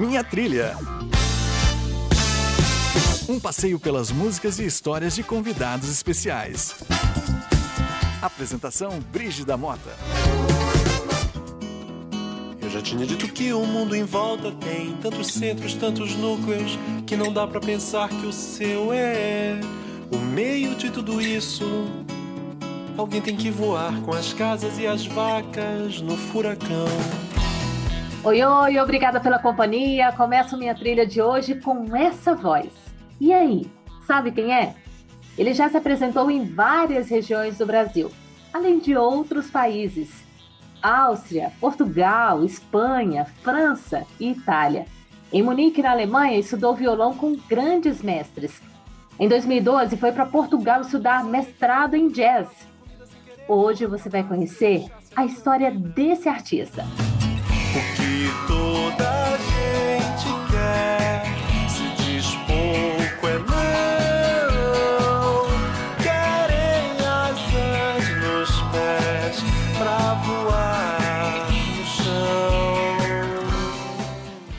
Minha Trilha. Um passeio pelas músicas e histórias de convidados especiais. Apresentação Brígida Mota. Eu já tinha dito que o mundo em volta tem tantos centros, tantos núcleos, que não dá para pensar que o seu é o meio de tudo isso. Alguém tem que voar com as casas e as vacas no furacão. Oi, oi, obrigada pela companhia. Começo minha trilha de hoje com essa voz. E aí, sabe quem é? Ele já se apresentou em várias regiões do Brasil, além de outros países: Áustria, Portugal, Espanha, França e Itália. Em Munique, na Alemanha, estudou violão com grandes mestres. Em 2012, foi para Portugal estudar mestrado em jazz. Hoje você vai conhecer a história desse artista.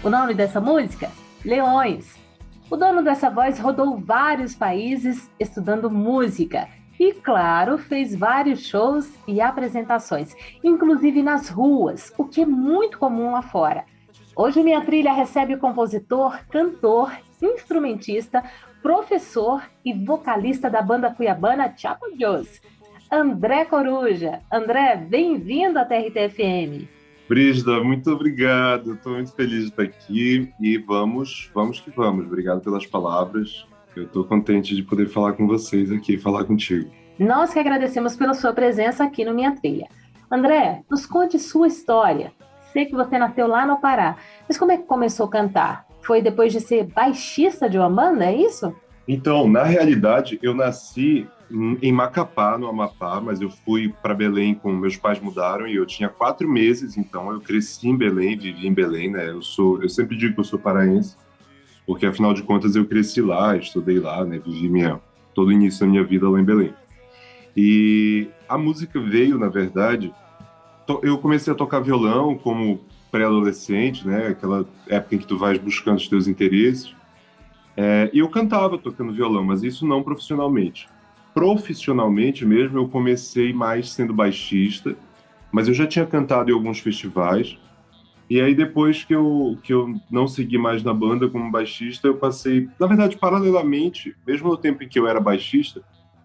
O nome dessa música? Leões. O dono dessa voz rodou vários países estudando música e, claro, fez vários shows e apresentações, inclusive nas ruas, o que é muito comum lá fora. Hoje minha trilha recebe o compositor, cantor, instrumentista, professor e vocalista da banda cuiabana Chapo Joss, André Coruja. André, bem-vindo à TRTFM. Brígida, muito obrigado. Estou muito feliz de estar aqui e vamos, vamos que vamos. Obrigado pelas palavras. Eu estou contente de poder falar com vocês aqui, falar contigo. Nós que agradecemos pela sua presença aqui no Minha Trilha. André, nos conte sua história. Sei que você nasceu lá no Pará, mas como é que começou a cantar? Foi depois de ser baixista de uma banda, é isso? Então, na realidade, eu nasci em Macapá, no Amapá, mas eu fui para Belém com meus pais mudaram e eu tinha quatro meses, então eu cresci em Belém, vivi em Belém, né? Eu sou, eu sempre digo que eu sou paraense, porque afinal de contas eu cresci lá, estudei lá, né? Vivi minha todo o início da minha vida lá em Belém. E a música veio, na verdade, eu comecei a tocar violão como pré-adolescente, né? Aquela época em que tu vais buscando os teus interesses. É, e eu cantava tocando violão, mas isso não profissionalmente. Profissionalmente mesmo, eu comecei mais sendo baixista, mas eu já tinha cantado em alguns festivais. E aí, depois que eu, que eu não segui mais na banda como baixista, eu passei, na verdade, paralelamente, mesmo no tempo em que eu era baixista,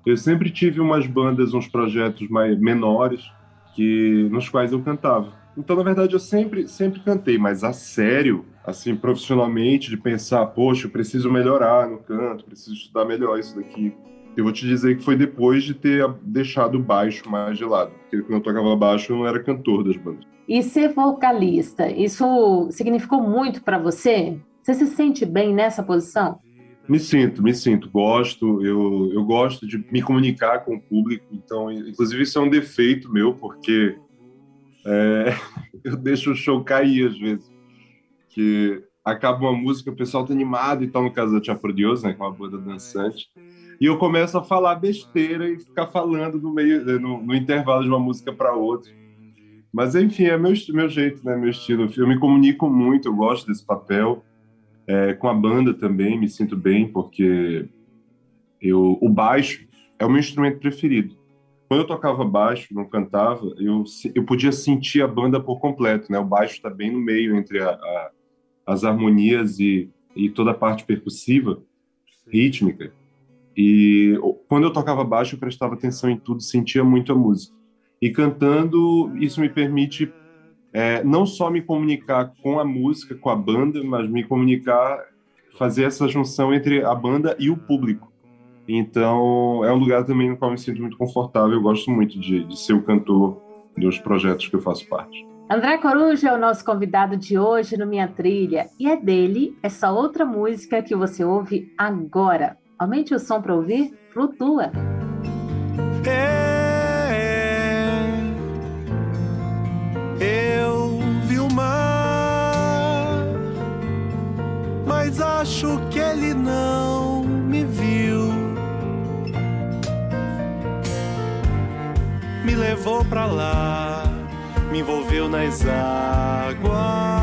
eu sempre tive umas bandas, uns projetos mais menores, que nos quais eu cantava. Então, na verdade, eu sempre, sempre cantei, mas a sério, assim, profissionalmente, de pensar, poxa, eu preciso melhorar no canto, preciso estudar melhor isso daqui. Eu vou te dizer que foi depois de ter deixado o baixo mais de lado, porque quando eu tocava baixo eu não era cantor das bandas. E ser vocalista, isso significou muito para você? Você se sente bem nessa posição? Me sinto, me sinto, gosto, eu, eu gosto de me comunicar com o público, então, inclusive isso é um defeito meu, porque é, eu deixo o show cair às vezes, que acaba uma música, o pessoal tá animado e tal, no caso da Tia Deus, né, com é uma banda dançante, e eu começo a falar besteira e ficar falando no meio, no, no intervalo de uma música para outra. Mas enfim, é meu, meu jeito, né, meu estilo. Eu me comunico muito, eu gosto desse papel. É, com a banda também me sinto bem, porque eu, o baixo é o meu instrumento preferido. Quando eu tocava baixo, não cantava, eu, eu podia sentir a banda por completo, né? O baixo está bem no meio entre a, a, as harmonias e, e toda a parte percussiva, rítmica. E quando eu tocava baixo, eu prestava atenção em tudo, sentia muito a música. E cantando, isso me permite é, não só me comunicar com a música, com a banda, mas me comunicar, fazer essa junção entre a banda e o público. Então, é um lugar também no qual me sinto muito confortável. Eu gosto muito de, de ser o cantor dos projetos que eu faço parte. André Coruja é o nosso convidado de hoje no Minha Trilha e é dele essa outra música que você ouve agora. Aumente o som para ouvir, flutua. É, eu vi o mar, mas acho que ele não me viu. Me levou pra lá, me envolveu nas águas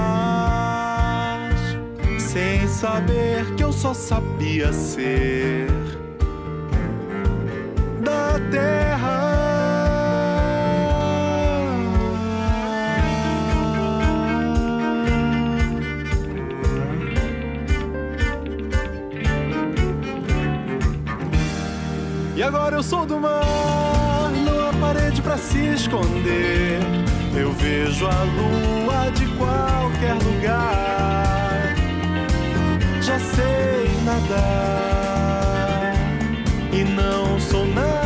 saber que eu só sabia ser da terra. E agora eu sou do mar, não há parede pra se esconder. Eu vejo a lua de qualquer lugar. Já sei nadar. E não sou nada,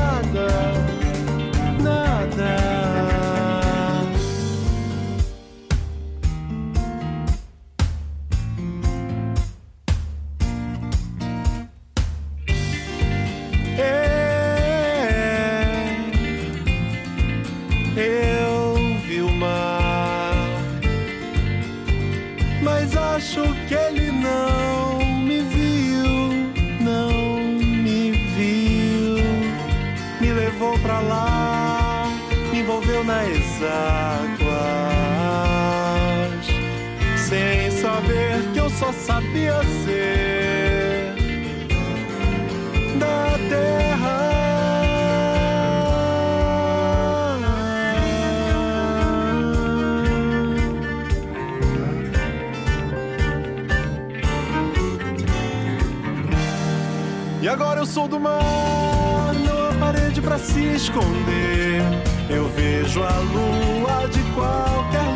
do mar, não há parede pra se esconder. Eu vejo a lua de qualquer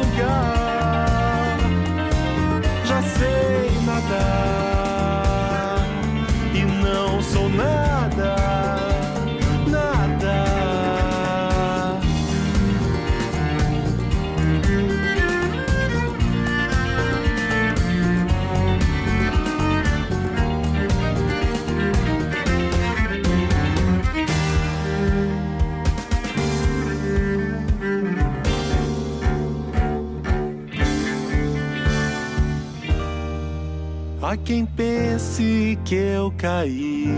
Há quem pense que eu caí.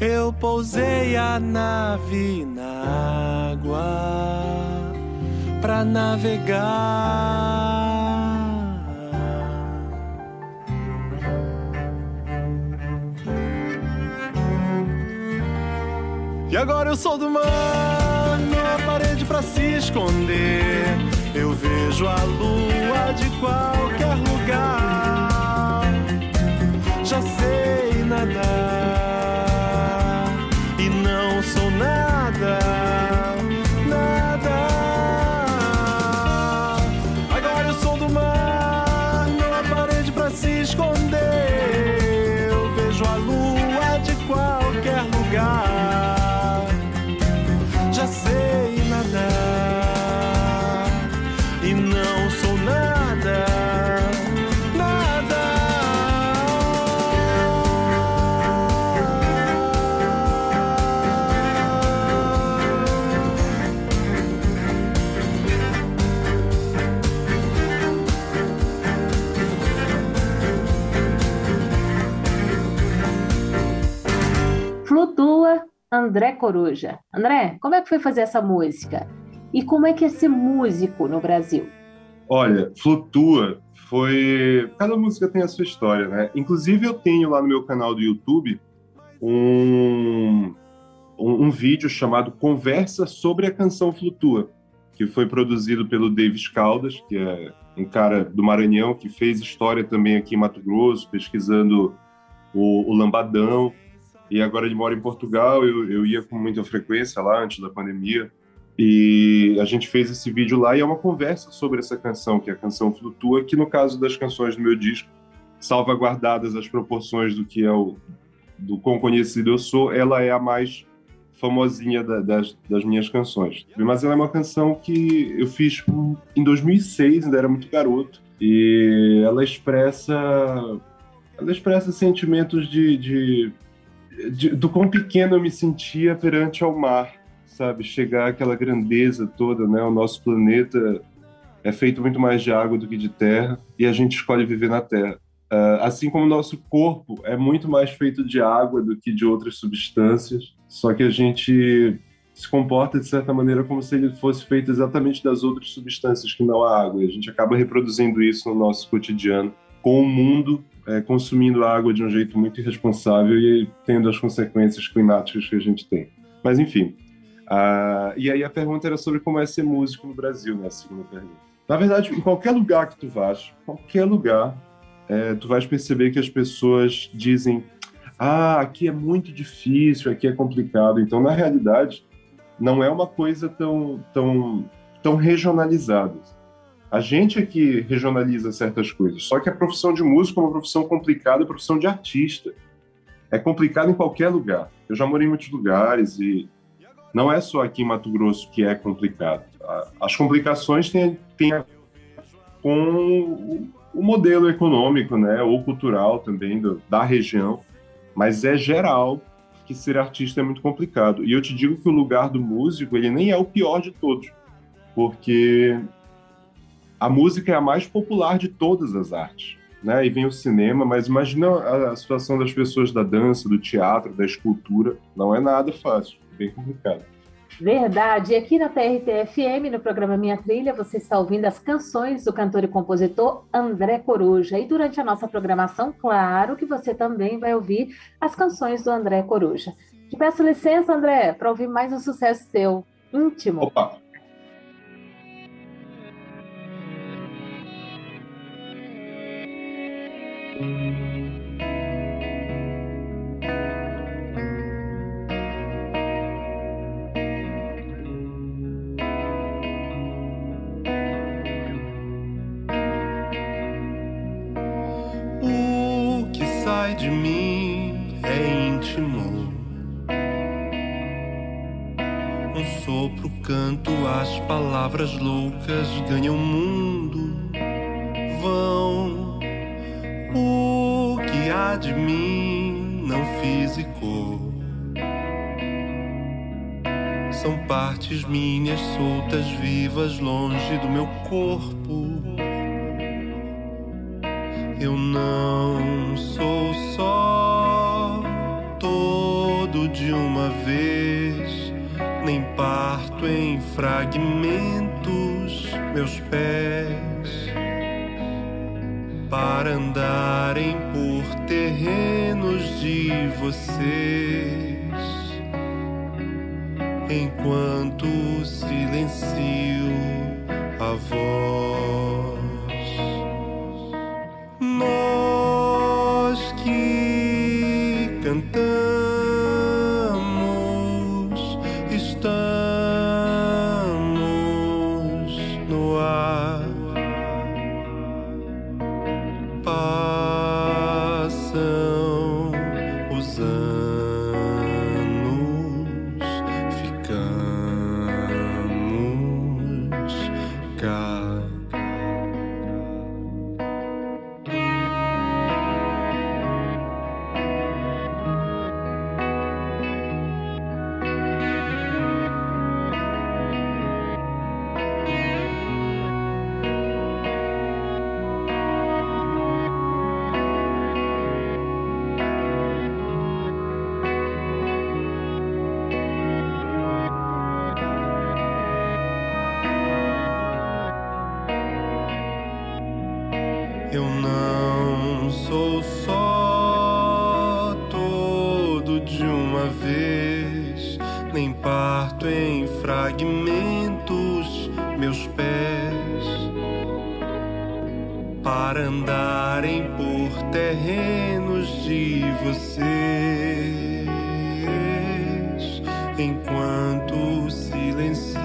Eu pousei a nave na água pra navegar. E agora eu sou do mar, não há parede pra se esconder. Vejo a lua de qualquer lugar. André Coruja. André, como é que foi fazer essa música? E como é que é ser músico no Brasil? Olha, Flutua foi. Cada música tem a sua história, né? Inclusive, eu tenho lá no meu canal do YouTube um, um, um vídeo chamado Conversa sobre a canção Flutua, que foi produzido pelo Davis Caldas, que é um cara do Maranhão que fez história também aqui em Mato Grosso, pesquisando o, o lambadão. E agora ele mora em Portugal. Eu, eu ia com muita frequência lá antes da pandemia. E a gente fez esse vídeo lá e é uma conversa sobre essa canção, que é a canção Flutua, que no caso das canções do meu disco, salvaguardadas as proporções do que é o do quão conhecido eu sou, ela é a mais famosinha da, das, das minhas canções. Mas ela é uma canção que eu fiz em 2006, ainda era muito garoto, e ela expressa ela expressa sentimentos de, de, de do quão pequeno eu me sentia perante ao mar sabe? Chegar àquela grandeza toda, né? O nosso planeta é feito muito mais de água do que de terra e a gente escolhe viver na terra. Uh, assim como o nosso corpo é muito mais feito de água do que de outras substâncias, só que a gente se comporta de certa maneira como se ele fosse feito exatamente das outras substâncias que não a água. E a gente acaba reproduzindo isso no nosso cotidiano, com o mundo é, consumindo água de um jeito muito irresponsável e tendo as consequências climáticas que a gente tem. Mas enfim. Uh, e aí a pergunta era sobre como é ser músico no Brasil, né? A segunda pergunta. Na verdade, em qualquer lugar que tu vás, qualquer lugar, é, tu vais perceber que as pessoas dizem: ah, aqui é muito difícil, aqui é complicado. Então, na realidade, não é uma coisa tão, tão, tão regionalizada. A gente é que regionaliza certas coisas. Só que a profissão de músico é uma profissão complicada, a profissão de artista. É complicado em qualquer lugar. Eu já morei em muitos lugares e não é só aqui em Mato Grosso que é complicado. As complicações têm, têm a com o modelo econômico, né, ou cultural também do, da região, mas é geral que ser artista é muito complicado. E eu te digo que o lugar do músico, ele nem é o pior de todos, porque a música é a mais popular de todas as artes. Né? E vem o cinema, mas imagina a, a situação das pessoas da dança, do teatro, da escultura. Não é nada fácil, é bem complicado. Verdade. E aqui na TRT-FM, no programa Minha Trilha, você está ouvindo as canções do cantor e compositor André Coruja. E durante a nossa programação, claro que você também vai ouvir as canções do André Coruja. Te peço licença, André, para ouvir mais um sucesso seu, íntimo. Opa! Palavras loucas ganham mundo. Vão o que há de mim não físico. São partes minhas soltas, vivas, longe do meu corpo. Eu não sou só todo de uma vez, nem parto em fragmentos meus pés para andarem por terrenos de vocês, enquanto silencio a voz. God.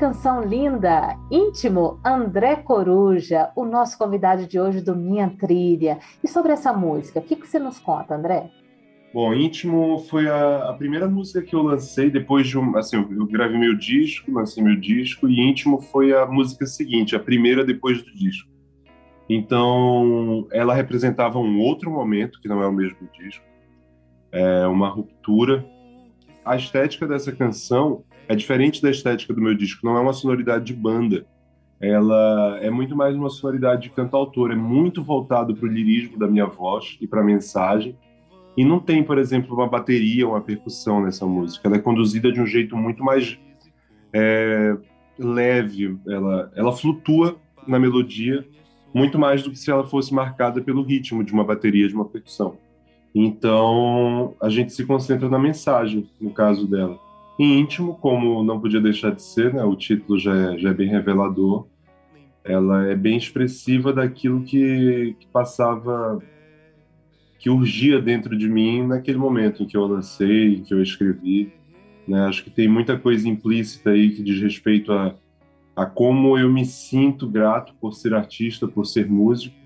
Canção linda! Íntimo, André Coruja, o nosso convidado de hoje do Minha Trilha. E sobre essa música, o que, que você nos conta, André? Bom, Íntimo foi a, a, primeira música que eu lancei depois de um. Assim, eu gravei meu disco, lancei meu disco, e Íntimo foi a música seguinte, a primeira depois do disco. Então, ela representava um outro momento, que não é o mesmo disco, é uma ruptura. A estética dessa canção é diferente da estética do meu disco, não é uma sonoridade de banda. Ela é muito mais uma sonoridade de cantautor, é muito voltado para o lirismo da minha voz e para a mensagem. E não tem, por exemplo, uma bateria, uma percussão nessa música. Ela é conduzida de um jeito muito mais é, leve, ela, ela flutua na melodia muito mais do que se ela fosse marcada pelo ritmo de uma bateria, de uma percussão. Então, a gente se concentra na mensagem, no caso dela. Em íntimo, como não podia deixar de ser, né, o título já é, já é bem revelador, ela é bem expressiva daquilo que, que passava, que urgia dentro de mim naquele momento em que eu lancei, em que eu escrevi. Né? Acho que tem muita coisa implícita aí que diz respeito a, a como eu me sinto grato por ser artista, por ser músico,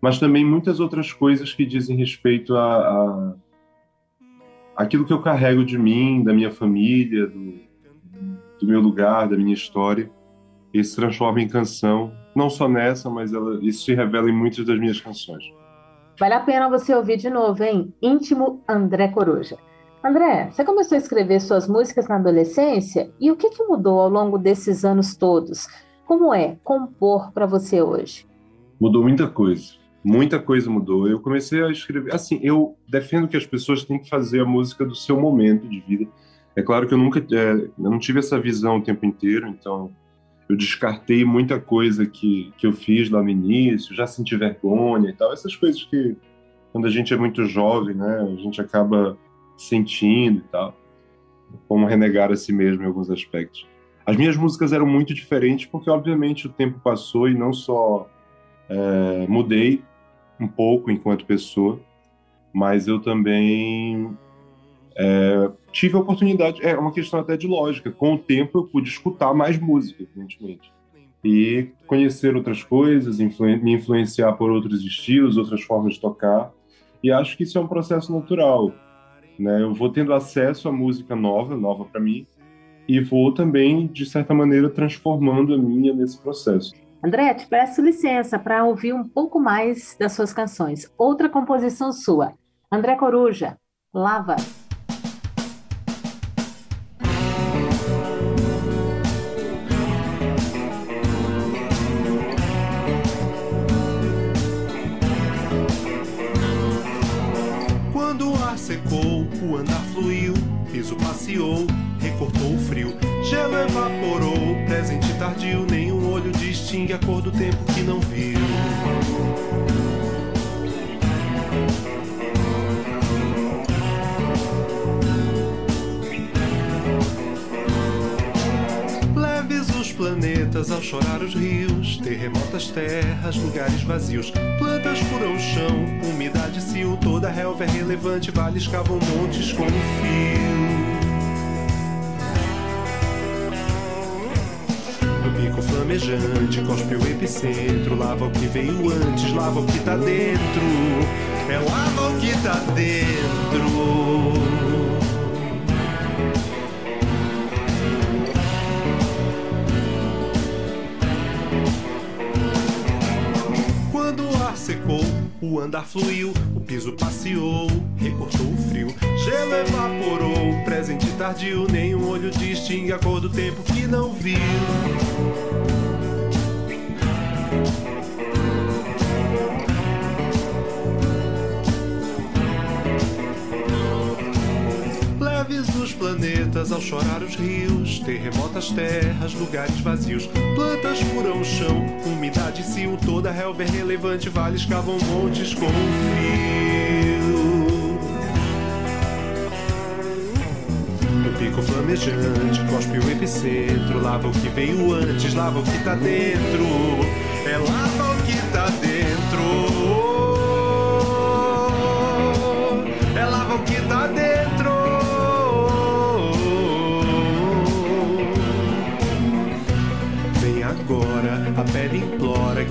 mas também muitas outras coisas que dizem respeito a, a aquilo que eu carrego de mim, da minha família, do, do meu lugar, da minha história, e se transforma em canção, não só nessa, mas ela, isso se revela em muitas das minhas canções. Vale a pena você ouvir de novo, hein? Íntimo André Coruja. André, você começou a escrever suas músicas na adolescência e o que, que mudou ao longo desses anos todos? Como é compor para você hoje? Mudou muita coisa. Muita coisa mudou. Eu comecei a escrever. Assim, eu defendo que as pessoas têm que fazer a música do seu momento de vida. É claro que eu nunca, é, eu não tive essa visão o tempo inteiro, então eu descartei muita coisa que, que eu fiz lá no início, já senti vergonha e tal. Essas coisas que, quando a gente é muito jovem, né, a gente acaba sentindo e tal. Como renegar a si mesmo em alguns aspectos. As minhas músicas eram muito diferentes porque, obviamente, o tempo passou e não só é, mudei um pouco enquanto pessoa, mas eu também é, tive a oportunidade, é uma questão até de lógica, com o tempo eu pude escutar mais música, evidentemente, e conhecer outras coisas, me influenciar por outros estilos, outras formas de tocar, e acho que isso é um processo natural, né? Eu vou tendo acesso a música nova, nova para mim, e vou também, de certa maneira, transformando a minha nesse processo. André, te peço licença para ouvir um pouco mais das suas canções. Outra composição sua. André Coruja, Lava. Planetas ao chorar os rios, terremotas terras, lugares vazios, plantas furam o chão, umidade cio, toda relva é relevante, vales cavam montes com fio. bico flamejante, cospe o epicentro, lava o que veio antes, lava o que tá dentro. É lava o que tá dentro. O andar fluiu, o piso passeou, recortou o frio, gelo evaporou, presente tardio, nenhum olho distingue a cor do tempo que não viu. Planetas ao chorar os rios, terremotas terras, lugares vazios, plantas furam o chão, umidade cio, toda relva é relevante, vales cavam montes com fio. No pico flamejante, cospe o epicentro, lava o que veio antes, lava o que tá dentro, é lava o que tá dentro.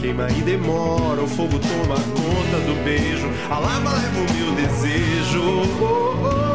Queima e demora, o fogo toma conta do beijo, a lava leva o meu desejo. Oh, oh.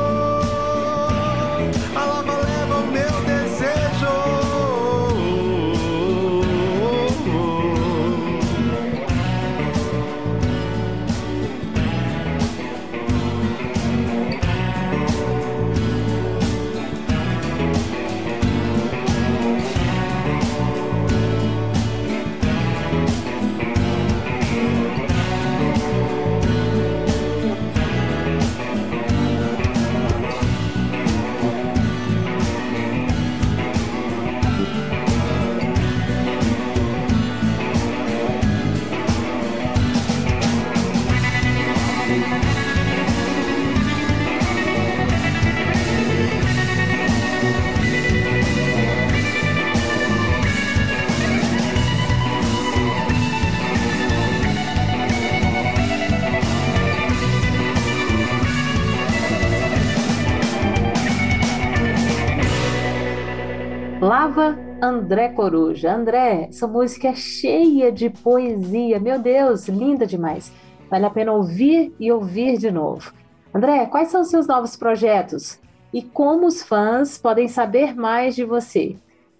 André Coruja. André, essa música é cheia de poesia. Meu Deus, linda demais. Vale a pena ouvir e ouvir de novo. André, quais são os seus novos projetos? E como os fãs podem saber mais de você?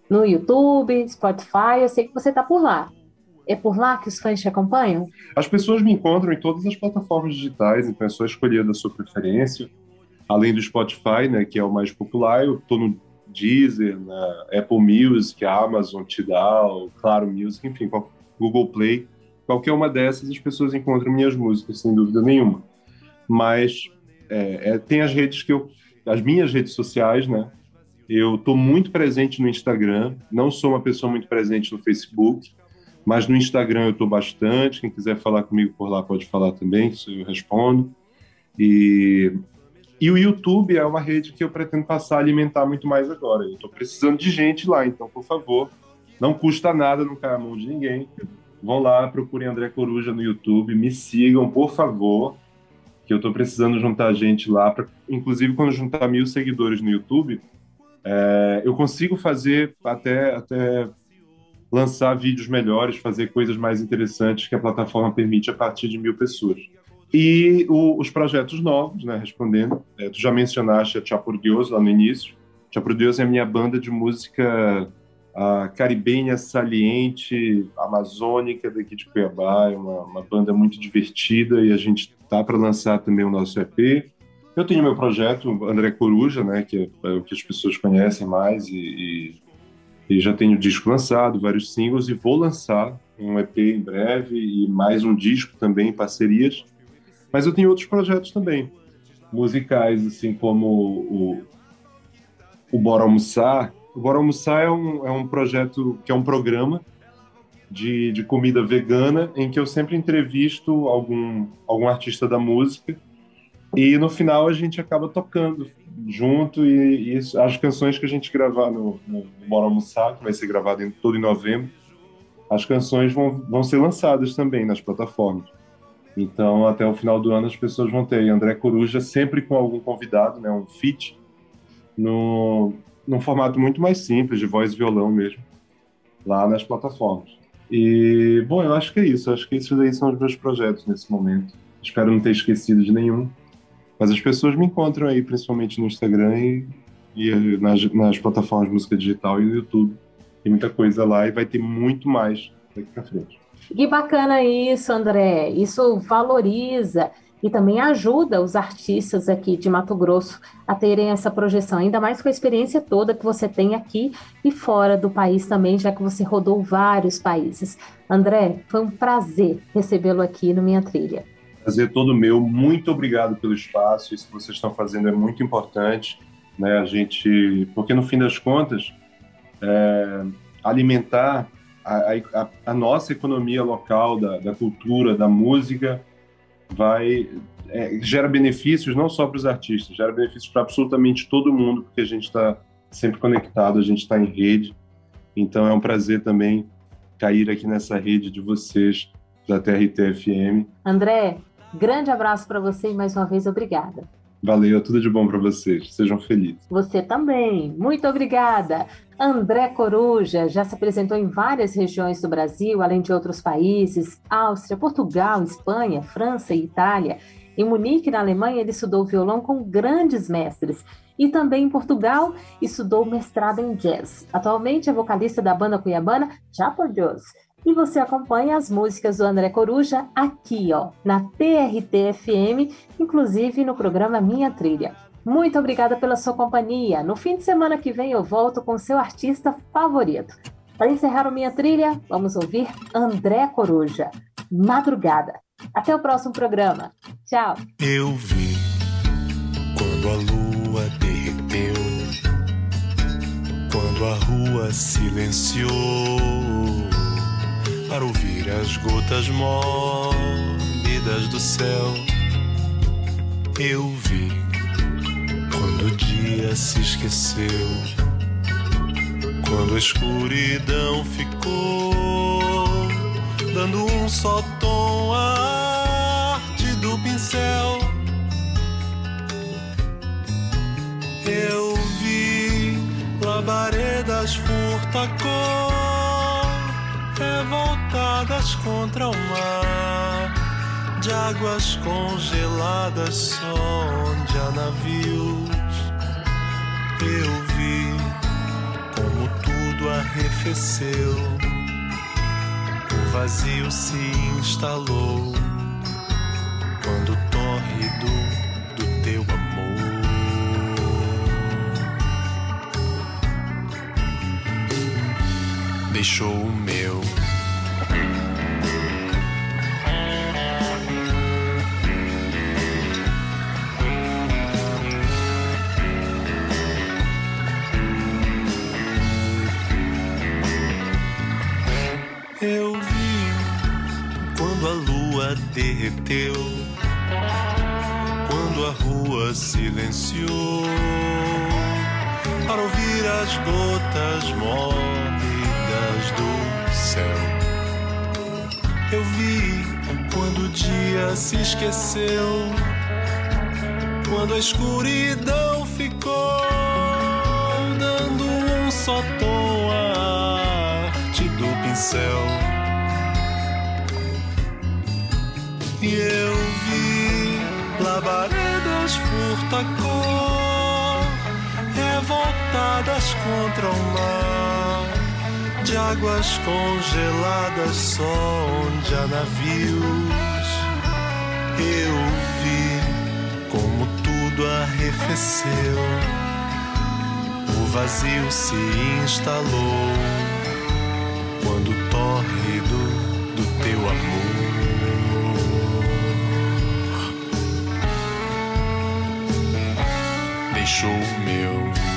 No YouTube, Spotify, eu sei que você está por lá. É por lá que os fãs te acompanham? As pessoas me encontram em todas as plataformas digitais, então é só escolher da sua preferência. Além do Spotify, né, que é o mais popular, eu estou no Deezer, na Apple Music, Amazon, Tidal, Claro Music, enfim, Google Play. Qualquer uma dessas as pessoas encontram minhas músicas, sem dúvida nenhuma. Mas é, é, tem as redes que eu, as minhas redes sociais, né? Eu estou muito presente no Instagram. Não sou uma pessoa muito presente no Facebook, mas no Instagram eu estou bastante. Quem quiser falar comigo por lá pode falar também, que eu respondo. E e o YouTube é uma rede que eu pretendo passar a alimentar muito mais agora. Eu estou precisando de gente lá, então, por favor, não custa nada, não cai a mão de ninguém. Vão lá, procurem André Coruja no YouTube, me sigam, por favor, que eu estou precisando juntar gente lá. Pra, inclusive, quando juntar mil seguidores no YouTube, é, eu consigo fazer até, até lançar vídeos melhores, fazer coisas mais interessantes que a plataforma permite a partir de mil pessoas. E o, os projetos novos, né, respondendo, é, tu já mencionaste a Tchau por Deus lá no início. Tchau por Deus é a minha banda de música caribenha saliente, amazônica daqui de Cuiabá, é uma, uma banda muito divertida e a gente tá para lançar também o nosso EP. Eu tenho meu projeto, André Coruja, né, que é, é o que as pessoas conhecem mais e, e, e já tenho disco lançado, vários singles e vou lançar um EP em breve e mais um disco também em parcerias. Mas eu tenho outros projetos também, musicais, assim como o, o Bora Almoçar. O Bora Almoçar é um, é um projeto que é um programa de, de comida vegana em que eu sempre entrevisto algum, algum artista da música e no final a gente acaba tocando junto e, e as canções que a gente gravar no, no, Bora Almoçar, que vai ser gravado em, todo em novembro, as canções vão, vão ser lançadas também nas plataformas. Então, até o final do ano, as pessoas vão ter André Coruja sempre com algum convidado, né, um feat, no, num formato muito mais simples, de voz e violão mesmo, lá nas plataformas. E, bom, eu acho que é isso. Eu acho que esses daí são os meus projetos nesse momento. Espero não ter esquecido de nenhum. Mas as pessoas me encontram aí, principalmente no Instagram e, e nas, nas plataformas de música digital e no YouTube. Tem muita coisa lá e vai ter muito mais daqui pra frente. Que bacana isso, André. Isso valoriza e também ajuda os artistas aqui de Mato Grosso a terem essa projeção, ainda mais com a experiência toda que você tem aqui e fora do país também, já que você rodou vários países. André, foi um prazer recebê-lo aqui no Minha Trilha. Prazer todo meu, muito obrigado pelo espaço, isso que vocês estão fazendo é muito importante, né? A gente, porque no fim das contas, é, alimentar a, a, a nossa economia local, da, da, cultura, da música, vai é, gera benefícios não só para os artistas, gera benefícios para absolutamente todo mundo, porque a gente está sempre conectado, a gente está em rede. Então é um prazer também cair aqui nessa rede de vocês da TRT-FM. André, grande abraço para você e mais uma vez obrigada. Valeu, tudo de bom para vocês. Sejam felizes. Você também. Muito obrigada. André Coruja já se apresentou em várias regiões do Brasil, além de outros países: Áustria, Portugal, Espanha, França e Itália. Em Munique, na Alemanha, ele estudou violão com grandes mestres. E também em Portugal, estudou mestrado em jazz. Atualmente é vocalista da banda cuiabana Deus. E você acompanha as músicas do André Coruja aqui, ó, na TRT FM, inclusive no programa Minha Trilha. Muito obrigada pela sua companhia. No fim de semana que vem eu volto com seu artista favorito. Para encerrar a minha trilha, vamos ouvir André Coruja, Madrugada. Até o próximo programa. Tchau. Eu vi quando a lua derreteu, quando a rua silenciou para ouvir as gotas mórbidas do céu. Eu vi quando o dia se esqueceu, quando a escuridão ficou, dando um só tom à arte do pincel. Eu vi labaredas furta-cor, contra o mar de águas congeladas onde há navios. Eu vi como tudo arrefeceu, o vazio se instalou quando o tórrido do teu amor deixou o meu. Derreteu, quando a rua silenciou, para ouvir as gotas mórbidas do céu. Eu vi quando o dia se esqueceu, quando a escuridão ficou, dando um só tom à arte do pincel. E eu vi labaredas furta-cor, revoltadas contra o mar, de águas congeladas só onde há navios. Eu vi como tudo arrefeceu, o vazio se instalou quando o tórrido do teu amor deixou o meu.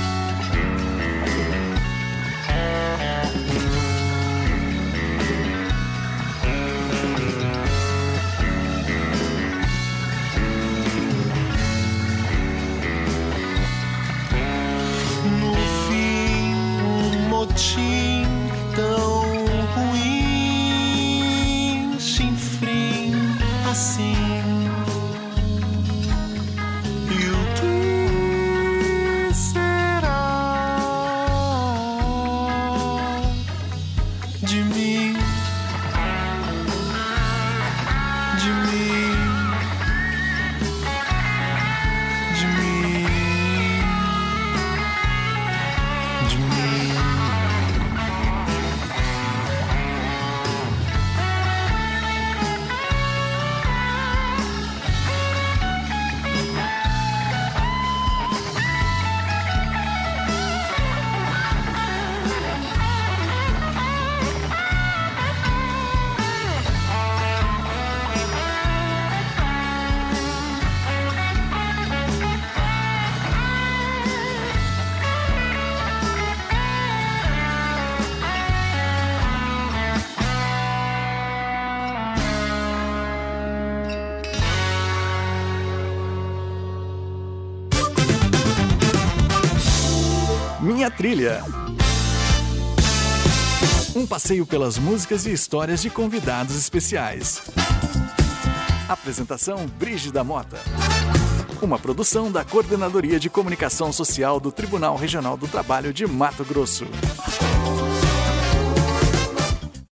Trilha. Um passeio pelas músicas e histórias de convidados especiais. Apresentação Brígida Mota. Uma produção da Coordenadoria de Comunicação Social do Tribunal Regional do Trabalho de Mato Grosso.